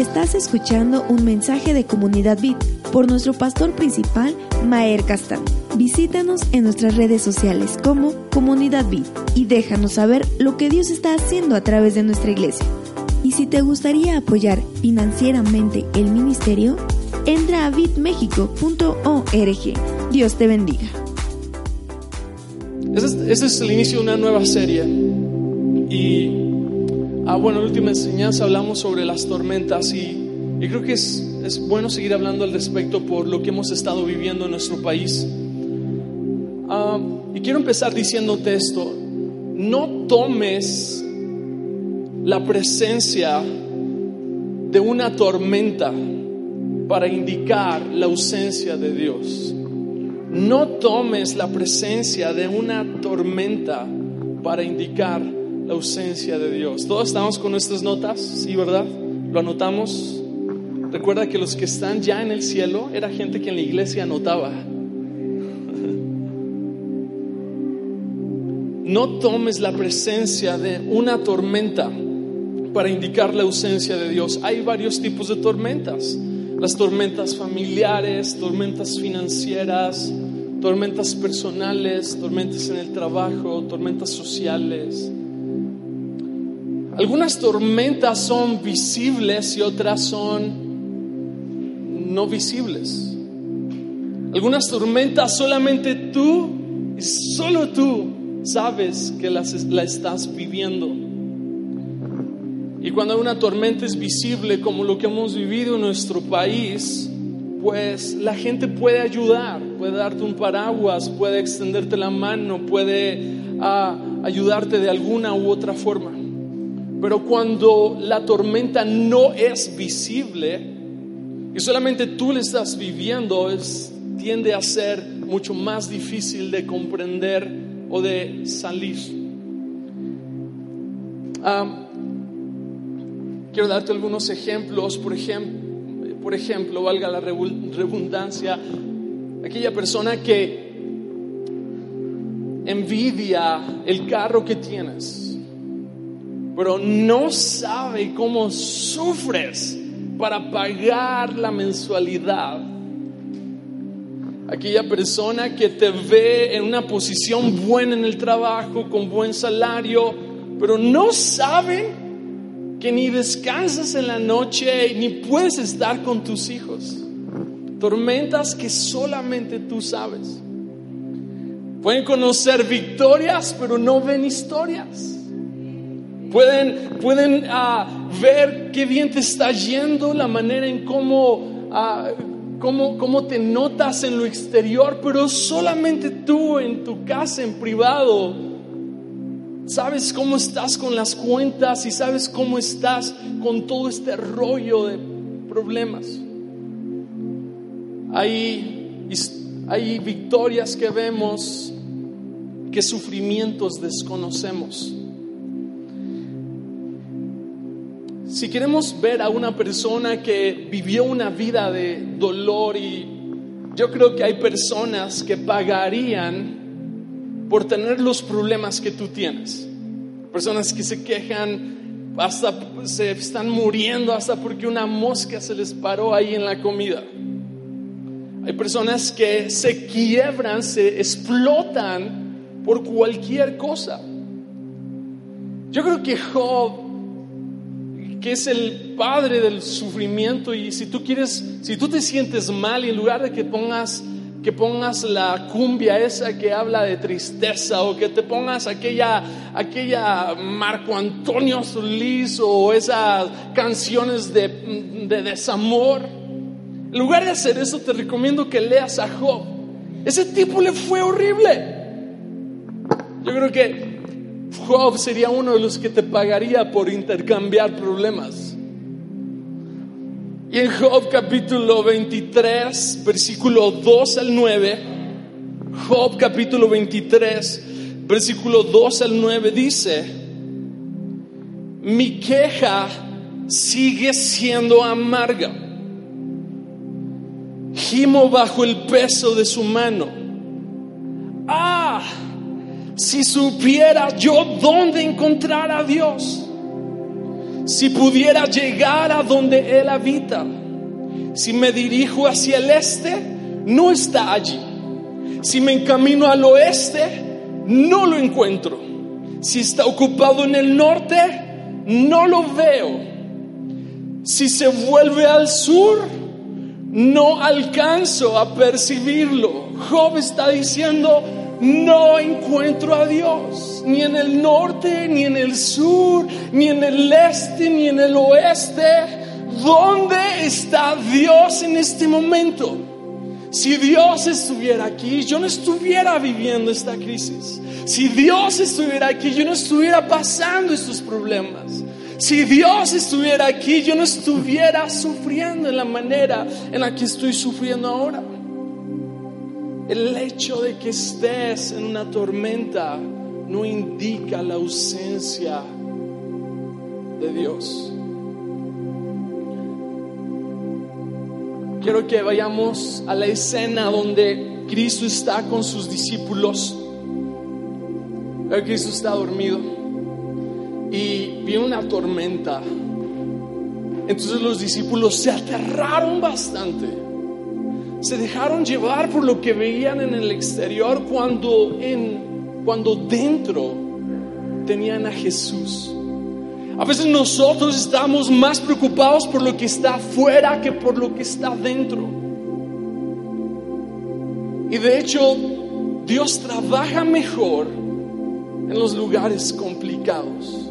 Estás escuchando un mensaje de Comunidad Bit por nuestro pastor principal, Maer Castán. Visítanos en nuestras redes sociales como Comunidad Bit y déjanos saber lo que Dios está haciendo a través de nuestra iglesia. Y si te gustaría apoyar financieramente el ministerio, entra a bitmexico.org. Dios te bendiga. Ese es, ese es el inicio de una nueva serie. Y ah, bueno, en la última enseñanza hablamos sobre las tormentas y, creo que es, es bueno seguir hablando al respecto por lo que hemos estado viviendo en nuestro país. Ah, y quiero empezar diciéndote esto, no tomes la presencia de una tormenta para indicar la ausencia de Dios. No tomes la presencia de una tormenta para indicar la ausencia de Dios. Todos estamos con nuestras notas, sí, ¿verdad? Lo anotamos. Recuerda que los que están ya en el cielo era gente que en la iglesia anotaba. No tomes la presencia de una tormenta para indicar la ausencia de Dios. Hay varios tipos de tormentas. Las tormentas familiares, tormentas financieras, tormentas personales, tormentas en el trabajo, tormentas sociales. Algunas tormentas son visibles y otras son no visibles. Algunas tormentas solamente tú y solo tú sabes que las, la estás viviendo. Y cuando una tormenta es visible como lo que hemos vivido en nuestro país, pues la gente puede ayudar, puede darte un paraguas, puede extenderte la mano, puede uh, ayudarte de alguna u otra forma. Pero cuando la tormenta no es visible y solamente tú la estás viviendo, es, tiende a ser mucho más difícil de comprender o de salir. Um, quiero darte algunos ejemplos, por ejemplo, por ejemplo, valga la redundancia, aquella persona que envidia el carro que tienes, pero no sabe cómo sufres para pagar la mensualidad. Aquella persona que te ve en una posición buena en el trabajo, con buen salario, pero no saben que ni descansas en la noche ni puedes estar con tus hijos. Tormentas que solamente tú sabes. Pueden conocer victorias, pero no ven historias. Pueden, pueden uh, ver qué bien te está yendo, la manera en cómo, uh, cómo, cómo te notas en lo exterior, pero solamente tú en tu casa, en privado, sabes cómo estás con las cuentas y sabes cómo estás con todo este rollo de problemas. Hay, hay victorias que vemos, que sufrimientos desconocemos. Si queremos ver a una persona que vivió una vida de dolor y yo creo que hay personas que pagarían por tener los problemas que tú tienes. Personas que se quejan, hasta se están muriendo hasta porque una mosca se les paró ahí en la comida. Hay personas que se quiebran, se explotan por cualquier cosa. Yo creo que Job que es el padre del sufrimiento y si tú quieres, si tú te sientes mal y en lugar de que pongas que pongas la cumbia esa que habla de tristeza o que te pongas aquella aquella Marco Antonio Solís o esas canciones de, de desamor, en lugar de hacer eso te recomiendo que leas a Job. Ese tipo le fue horrible. Yo creo que Job sería uno de los que te pagaría por intercambiar problemas. Y en Job capítulo 23, versículo 2 al 9, Job capítulo 23, versículo 2 al 9 dice, mi queja sigue siendo amarga. Gimo bajo el peso de su mano. Si supiera yo dónde encontrar a Dios si pudiera llegar a donde Él habita, si me dirijo hacia el este, no está allí. Si me encamino al oeste, no lo encuentro. Si está ocupado en el norte, no lo veo. Si se vuelve al sur, no alcanzo a percibirlo. Job está diciendo, no encuentro a Dios, ni en el norte, ni en el sur, ni en el este, ni en el oeste. ¿Dónde está Dios en este momento? Si Dios estuviera aquí, yo no estuviera viviendo esta crisis. Si Dios estuviera aquí, yo no estuviera pasando estos problemas. Si Dios estuviera aquí, yo no estuviera sufriendo en la manera en la que estoy sufriendo ahora. El hecho de que estés en una tormenta no indica la ausencia de Dios. Quiero que vayamos a la escena donde Cristo está con sus discípulos. Cristo está dormido y viene una tormenta. Entonces los discípulos se aterraron bastante se dejaron llevar por lo que veían en el exterior cuando, en, cuando dentro tenían a Jesús. A veces nosotros estamos más preocupados por lo que está afuera que por lo que está dentro. Y de hecho, Dios trabaja mejor en los lugares complicados.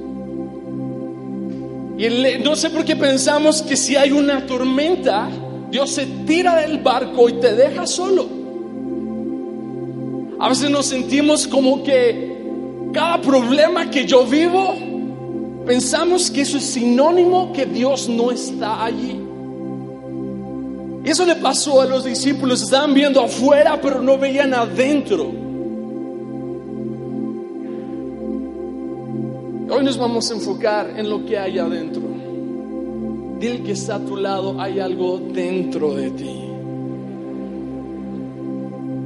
Y no sé por qué pensamos que si hay una tormenta, Dios se tira del barco y te deja solo. A veces nos sentimos como que cada problema que yo vivo, pensamos que eso es sinónimo que Dios no está allí. Eso le pasó a los discípulos, estaban viendo afuera pero no veían adentro. Hoy nos vamos a enfocar en lo que hay adentro. Dile que está a tu lado, hay algo dentro de ti.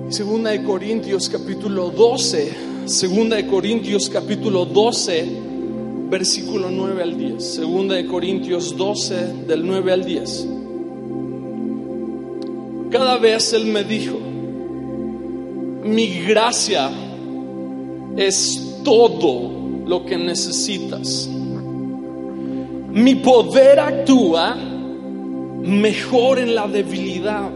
Segunda de Corintios capítulo 12, Segunda de Corintios capítulo 12, versículo 9 al 10. Segunda de Corintios 12 del 9 al 10. Cada vez Él me dijo, mi gracia es todo lo que necesitas mi poder actúa mejor en la debilidad.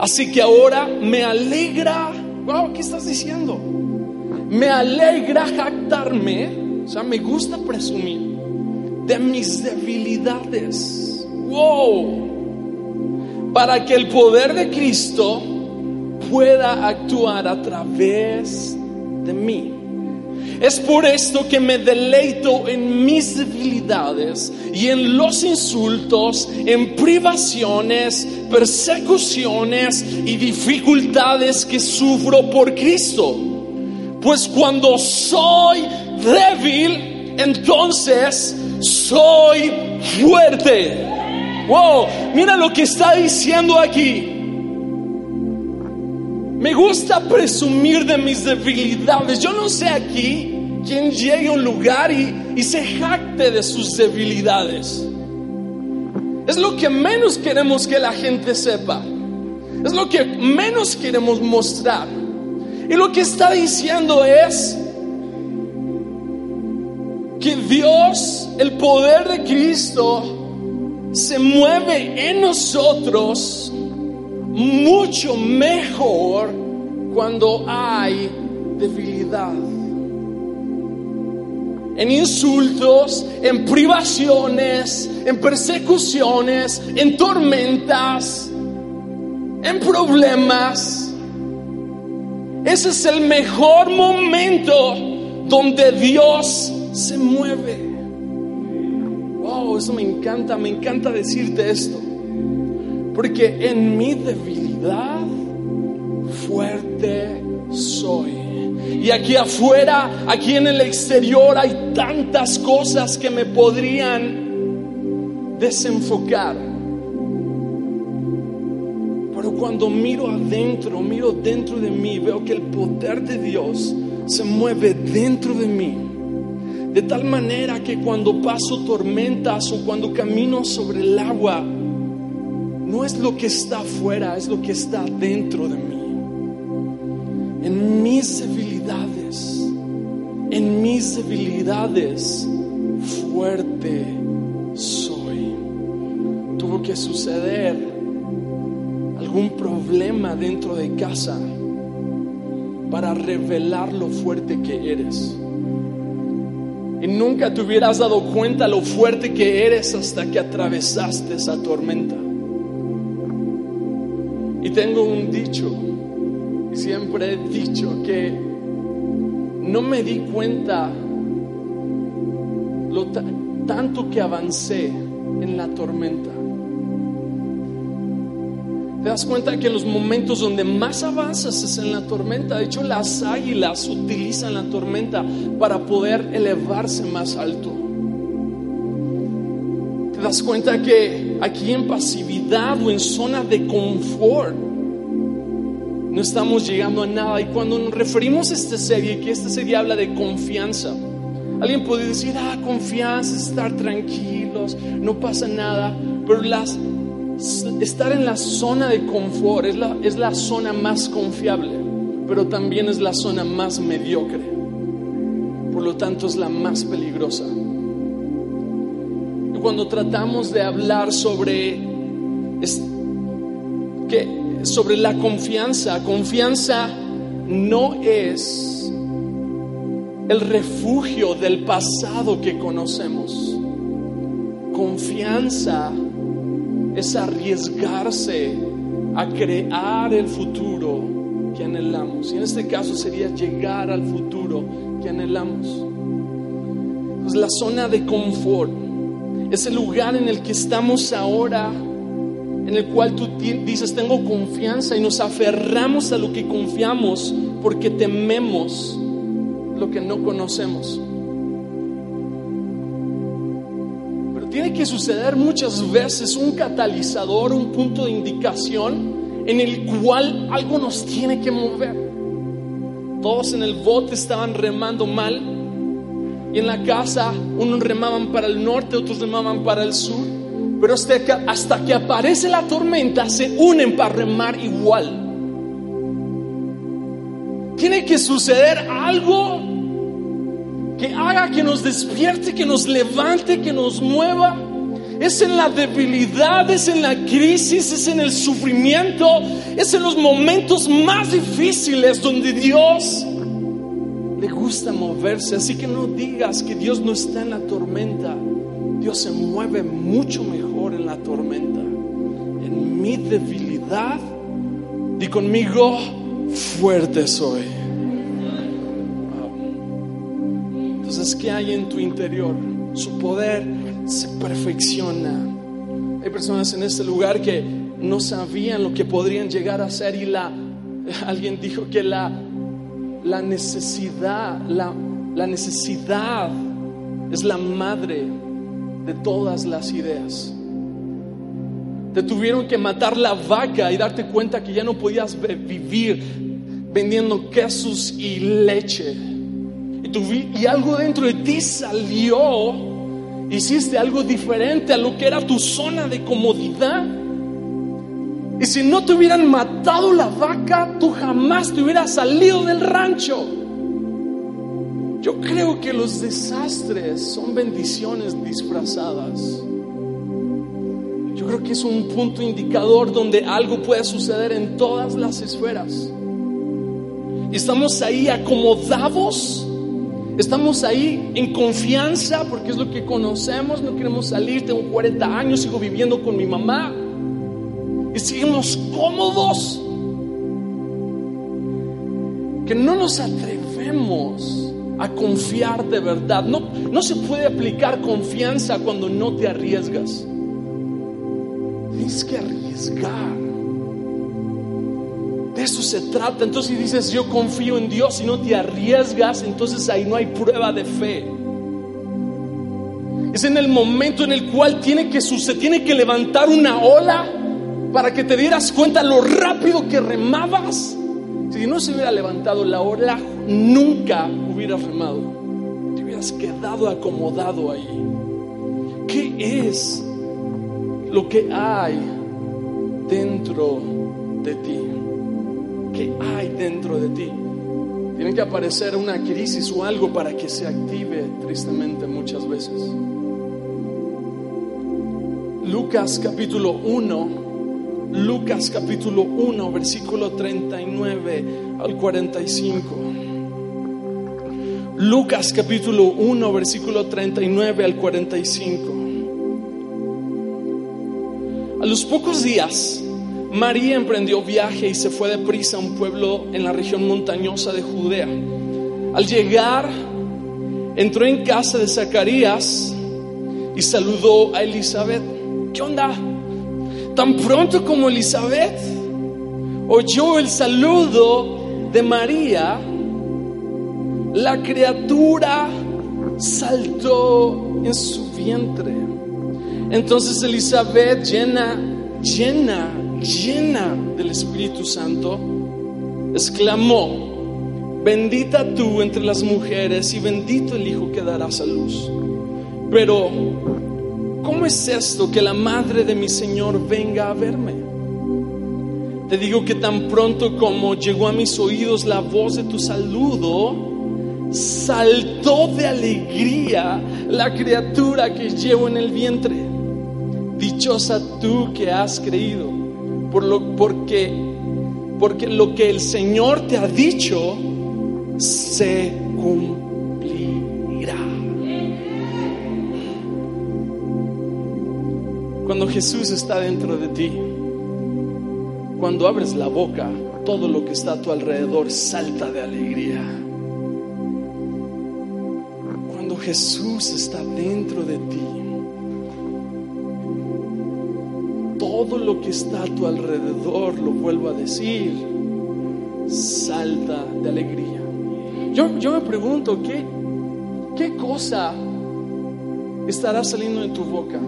Así que ahora me alegra, wow, ¿qué estás diciendo? Me alegra jactarme, o sea, me gusta presumir de mis debilidades. Wow, para que el poder de Cristo pueda actuar a través de mí. Es por esto que me deleito en mis debilidades y en los insultos, en privaciones, persecuciones y dificultades que sufro por Cristo. Pues cuando soy débil, entonces soy fuerte. Wow, mira lo que está diciendo aquí. Me gusta presumir de mis debilidades. Yo no sé aquí quién llegue a un lugar y, se jacte de sus debilidades. Es lo que menos queremos que la gente sepa. Es lo que menos queremos mostrar. Y lo que está diciendo es que Dios, el poder de Cristo, se mueve en nosotros mucho mejor cuando hay debilidad. En insultos, en privaciones, en persecuciones, en tormentas, en problemas. Ese es el mejor momento donde Dios se mueve. wow, eso me encanta, me encanta decirte esto. Porque en mi debilidad, fuerte soy. Y aquí afuera, aquí en el exterior, hay tantas cosas que me podrían desenfocar. Pero cuando miro adentro, miro dentro de mí, veo que el poder de Dios se mueve dentro de mí. De tal manera que cuando paso tormentas o cuando camino sobre el agua, no es lo que está afuera, es lo que está dentro de mí. En mis debilidades, en mis debilidades, fuerte soy. Tuvo que suceder algún problema dentro de casa para revelar lo fuerte que eres. Y nunca te hubieras dado cuenta lo fuerte que eres hasta que atravesaste esa tormenta. Tengo un dicho, y siempre he dicho que no me di cuenta lo tanto que avancé en la tormenta. Te das cuenta que en los momentos donde más avanzas es en la tormenta. De hecho, las águilas utilizan la tormenta para poder elevarse más alto. Te das cuenta que aquí en pasividad o en zona de confort no estamos llegando a nada. Y cuando nos referimos a esta serie, que esta serie habla de confianza, alguien puede decir, ah, confianza, estar tranquilos, no pasa nada. Pero las estar en la zona de confort es la, es la zona más confiable, pero también es la zona más mediocre. Por lo tanto, es la más peligrosa. Cuando tratamos de hablar sobre, que, sobre la confianza, confianza no es el refugio del pasado que conocemos. Confianza es arriesgarse a crear el futuro que anhelamos. Y en este caso sería llegar al futuro que anhelamos. Pues la zona de confort es el lugar en el que estamos ahora, en el cual tú dices, tengo confianza y nos aferramos a lo que confiamos porque tememos lo que no conocemos. tiene que suceder muchas veces un catalizador, un punto de indicación en el cual algo nos tiene que mover. Todos en el bote estaban remando mal y en la casa unos remaban para el norte, otros remaban para el sur, pero hasta que, hasta que aparece la tormenta se unen para remar igual. Tiene que suceder algo que haga que nos despierte, que nos levante, que nos mueva. Es en la debilidad, es en la crisis, es en el sufrimiento, es en los momentos más difíciles donde Dios le gusta moverse. Así que no digas que Dios no está en la tormenta. Dios se mueve mucho mejor en la tormenta. En mi debilidad, di conmigo, fuerte soy. Entonces, ¿qué hay en tu interior? Su poder se perfecciona. Hay personas en este lugar que no sabían lo que podrían llegar a ser y la, alguien dijo que la, la necesidad, la, la necesidad es la madre de todas las ideas. Te tuvieron que matar la vaca y darte cuenta que ya no podías vivir vendiendo quesos y leche y algo dentro de ti salió, hiciste algo diferente a lo que era tu zona de comodidad. Y si no te hubieran matado la vaca, tú jamás te hubieras salido del rancho. Yo creo que los desastres son bendiciones disfrazadas. Yo creo que es un punto indicador donde algo puede suceder en todas las esferas. Estamos ahí acomodados Estamos ahí en confianza porque es lo que conocemos, no queremos salir, tengo 40 años, sigo viviendo con mi mamá y seguimos cómodos que no nos atrevemos a confiar de verdad. No, no se puede aplicar confianza cuando no te arriesgas. Tienes que arriesgar. De eso se trata. Entonces si dices yo confío en Dios y no te arriesgas, entonces ahí no hay prueba de fe. Es en el momento en el cual tiene que se tiene que levantar una ola para que te dieras cuenta lo rápido que remabas. Si no se hubiera levantado la ola, nunca hubieras remado. Te hubieras quedado acomodado ahí. ¿Qué es lo que hay dentro de ti? ¿Qué hay dentro de ti? Tiene que aparecer una crisis o algo para que se active tristemente muchas veces. Lucas capítulo 1, Lucas capítulo 1, versículo 39 al 45. Lucas capítulo 1, versículo 39 al 45. A los pocos días, María emprendió viaje y se fue deprisa a un pueblo en la región montañosa de Judea. Al llegar, entró en casa de Zacarías y saludó a Elizabeth. ¿Qué onda? Tan pronto como Elizabeth oyó el saludo de María, la criatura saltó en su vientre. Entonces Elizabeth, llena, llena, llena del Espíritu Santo, exclamó, bendita tú entre las mujeres y bendito el Hijo que darás a luz. Pero ¿cómo es esto que la madre de mi Señor venga a verme? Te digo que tan pronto como llegó a mis oídos la voz de tu saludo, saltó de alegría la criatura que llevo en el vientre. Dichosa tú que has creído, por lo, porque, porque lo que el Señor te ha dicho se cumplirá. Cuando Jesús está dentro de ti, cuando abres la boca, todo lo que está a tu alrededor salta de alegría. Cuando Jesús está dentro de ti, todo lo que está a tu alrededor, lo vuelvo a decir, salta de alegría. Yo, yo me pregunto, ¿qué, ¿qué cosa estará saliendo de tu boca?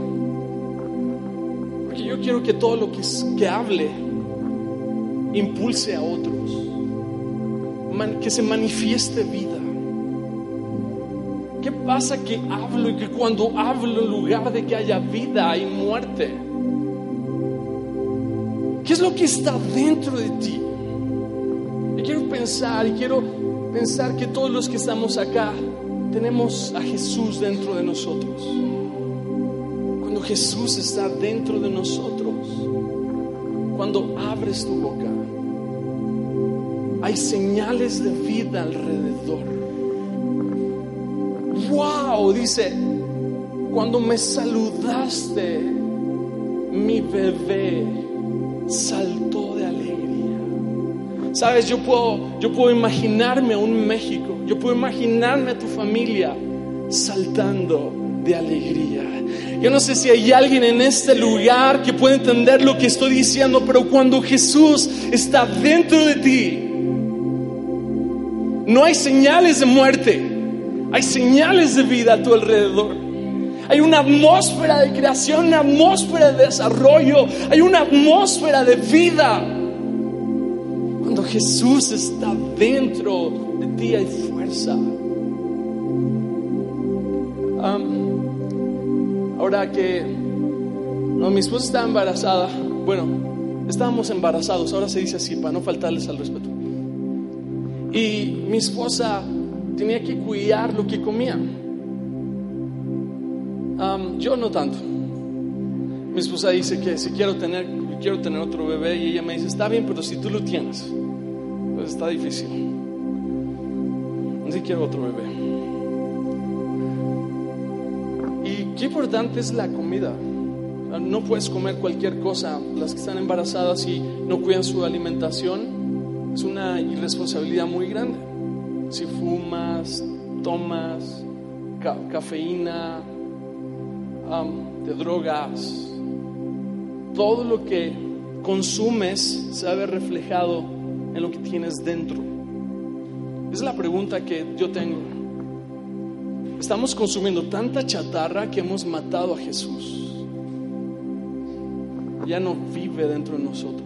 Yo quiero que todo lo que, que hable impulse a otros, que se manifieste vida. ¿Qué pasa que hablo y que cuando hablo en lugar de que haya vida hay muerte? ¿Qué es lo que está dentro de ti? Y quiero pensar y quiero pensar que todos los que estamos acá tenemos a Jesús dentro de nosotros. Jesús está dentro de nosotros, cuando abres tu boca, hay señales de vida alrededor. Wow, dice, cuando me saludaste, mi bebé saltó de alegría. Sabes, yo puedo, yo puedo imaginarme a un México, yo puedo imaginarme a tu familia saltando de alegría. Yo no sé si hay alguien en este lugar que puede entender lo que estoy diciendo, pero cuando Jesús está dentro de ti, no hay señales de muerte, hay señales de vida a tu alrededor. Hay una atmósfera de creación, una atmósfera de desarrollo, hay una atmósfera de vida. Cuando Jesús está dentro de ti hay fuerza. Um, ahora que no, mi esposa está embarazada, bueno, estábamos embarazados, ahora se dice así para no faltarles al respeto. Y mi esposa tenía que cuidar lo que comía. Um, yo no tanto. Mi esposa dice que si quiero tener, quiero tener otro bebé y ella me dice, está bien, pero si tú lo tienes, pues está difícil. Si quiero otro bebé. Qué importante es la comida. No puedes comer cualquier cosa. Las que están embarazadas y no cuidan su alimentación es una irresponsabilidad muy grande. Si fumas, tomas, cafeína, de drogas, todo lo que consumes se ve reflejado en lo que tienes dentro. Es la pregunta que yo tengo. Estamos consumiendo tanta chatarra que hemos matado a Jesús. Ya no vive dentro de nosotros.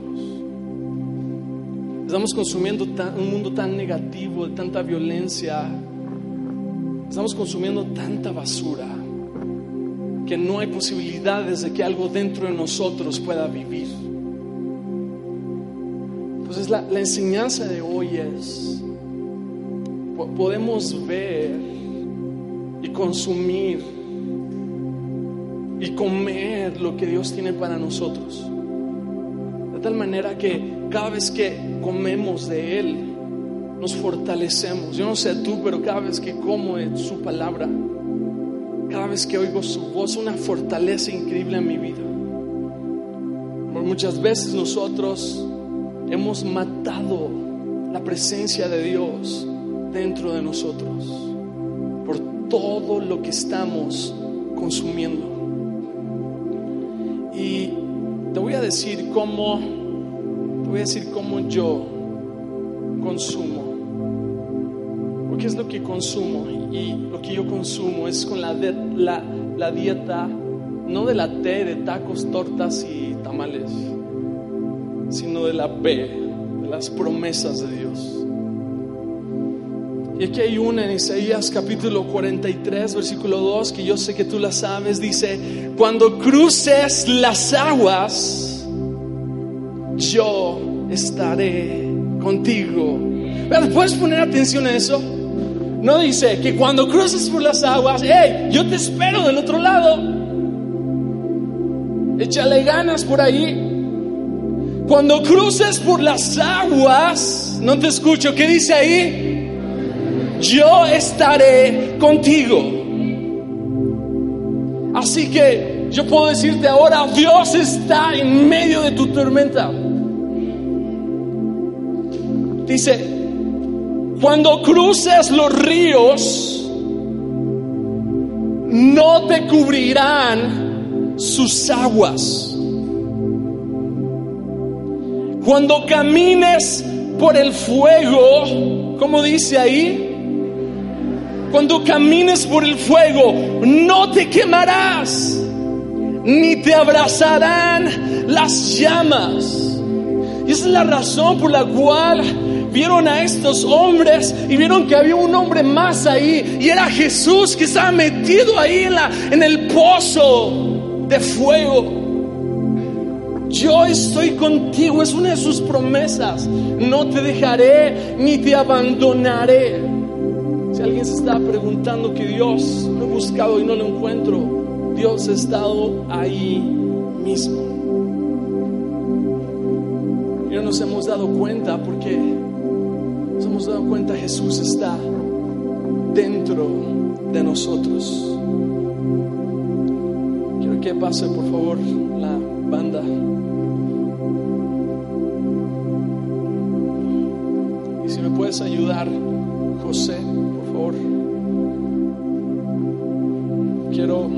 Estamos consumiendo un mundo tan negativo, de tanta violencia. Estamos consumiendo tanta basura que no hay posibilidades de que algo dentro de nosotros pueda vivir. Entonces la, enseñanza de hoy es, podemos ver y consumir y comer lo que Dios tiene para nosotros. De tal manera que cada vez que comemos de Él, nos fortalecemos. Yo no sé tú, pero cada vez que como su palabra, cada vez que oigo su voz, una fortaleza increíble en mi vida. Por muchas veces nosotros hemos matado la presencia de Dios dentro de nosotros todo lo que estamos consumiendo. Y te voy a decir cómo, te voy a decir cómo yo consumo qué es lo que consumo? Y lo que yo consumo es con la, la, la dieta, no de la T, de tacos, tortas y tamales, sino de la B, de las promesas de Dios. Y aquí hay una en Isaías capítulo 43, versículo 2, que yo sé que tú la sabes, dice, cuando cruces las aguas, yo estaré contigo. ¿Puedes poner atención a eso? No dice que cuando cruces por las aguas, hey, yo te espero del otro lado. Échale ganas por ahí. Cuando cruces por las aguas, no te escucho, ¿qué dice ahí? Yo estaré contigo. Así que yo puedo decirte ahora, Dios está en medio de tu tormenta. Dice, cuando cruces los ríos, no te cubrirán sus aguas. Cuando camines por el fuego, como dice ahí, cuando camines por el fuego, no te quemarás, ni te abrazarán las llamas. Y esa es la razón por la cual vieron a estos hombres y vieron que había un hombre más ahí y era Jesús que estaba metido ahí en, en el pozo de fuego. Yo estoy contigo, es una de sus promesas. No te dejaré ni te abandonaré. Si alguien se está preguntando que Dios lo he buscado y no lo encuentro, Dios ha estado ahí mismo. Y no nos hemos dado cuenta porque nos hemos dado cuenta Jesús está dentro de nosotros. Quiero que pase por favor la banda. Y si me puedes ayudar, José, por Quiero,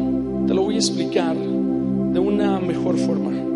te lo voy a explicar de una mejor forma.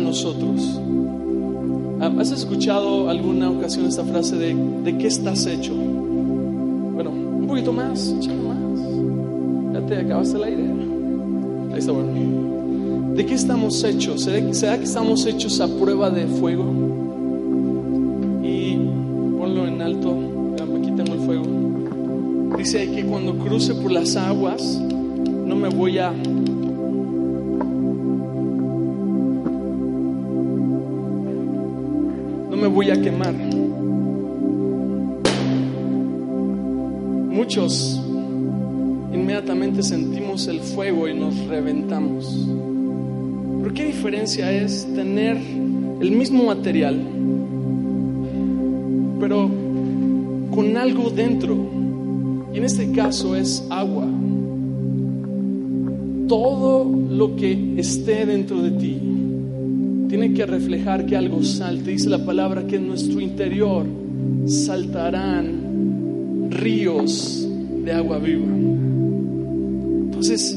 Nosotros. Ah, ¿Has escuchado alguna ocasión esta frase de ¿de qué estás hecho? Bueno, un poquito más, más. Ya te acabaste la idea. Ahí está bueno. ¿De qué estamos hechos? ¿Será, que estamos hechos a prueba de fuego? Dice que cuando cruce por las aguas, no me voy a me voy a quemar. Muchos inmediatamente sentimos el fuego y nos reventamos. Pero ¿qué diferencia es tener el mismo material, pero con algo dentro? Y en este caso es agua. Todo lo que esté dentro de ti tiene que reflejar que algo salte. Dice la palabra que en nuestro interior saltarán ríos de agua viva. Entonces,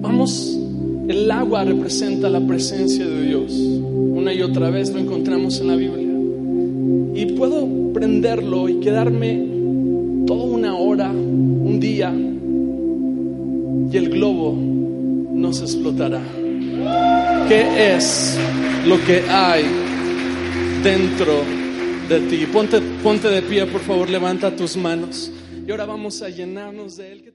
vamos, el agua representa la presencia de Dios. Una y otra vez lo encontramos en la Biblia. Y puedo prenderlo y quedarme toda una hora, un día, y el globo no se explotará. ¿Qué es lo que hay dentro de ti? Ponte, ponte de pie, por favor, levanta tus manos. Y ahora vamos a llenarnos de Él.